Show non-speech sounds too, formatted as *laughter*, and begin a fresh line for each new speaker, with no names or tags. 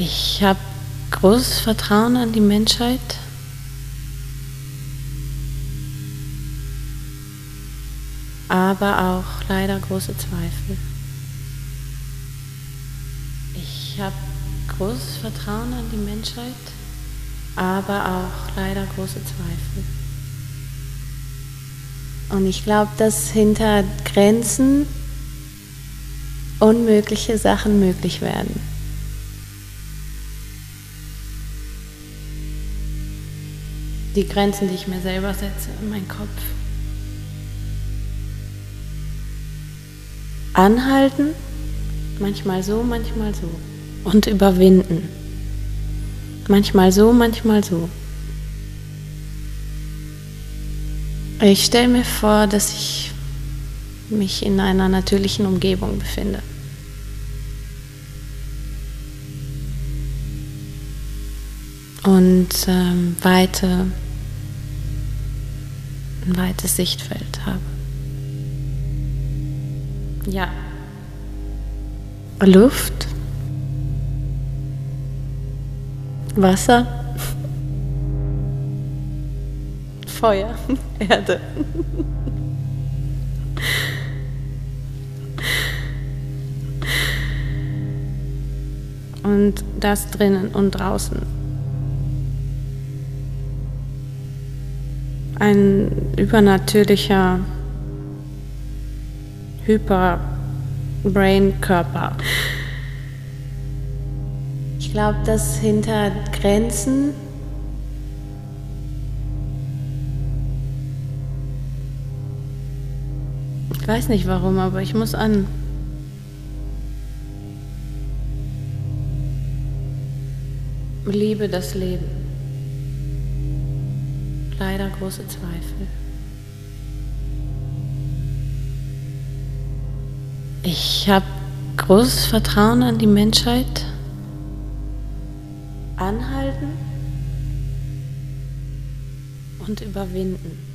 Ich habe großes Vertrauen an die Menschheit. aber auch leider große Zweifel. Ich habe großes Vertrauen an die Menschheit, aber auch leider große Zweifel. Und ich glaube, dass hinter Grenzen unmögliche Sachen möglich werden. Die Grenzen, die ich mir selber setze in meinen Kopf. Anhalten, manchmal so, manchmal so. Und überwinden. Manchmal so, manchmal so. Ich stelle mir vor, dass ich mich in einer natürlichen Umgebung befinde. Und ähm, weite, ein weites Sichtfeld habe. Ja. Luft. Wasser. *laughs* Feuer. *laughs* Erde. *laughs* Und das drinnen und draußen. Ein übernatürlicher Hyper-Brain-Körper. Ich glaube, dass hinter Grenzen ich weiß nicht warum, aber ich muss an. Liebe das Leben. Leider große Zweifel. Ich habe großes Vertrauen an die Menschheit. Anhalten und überwinden.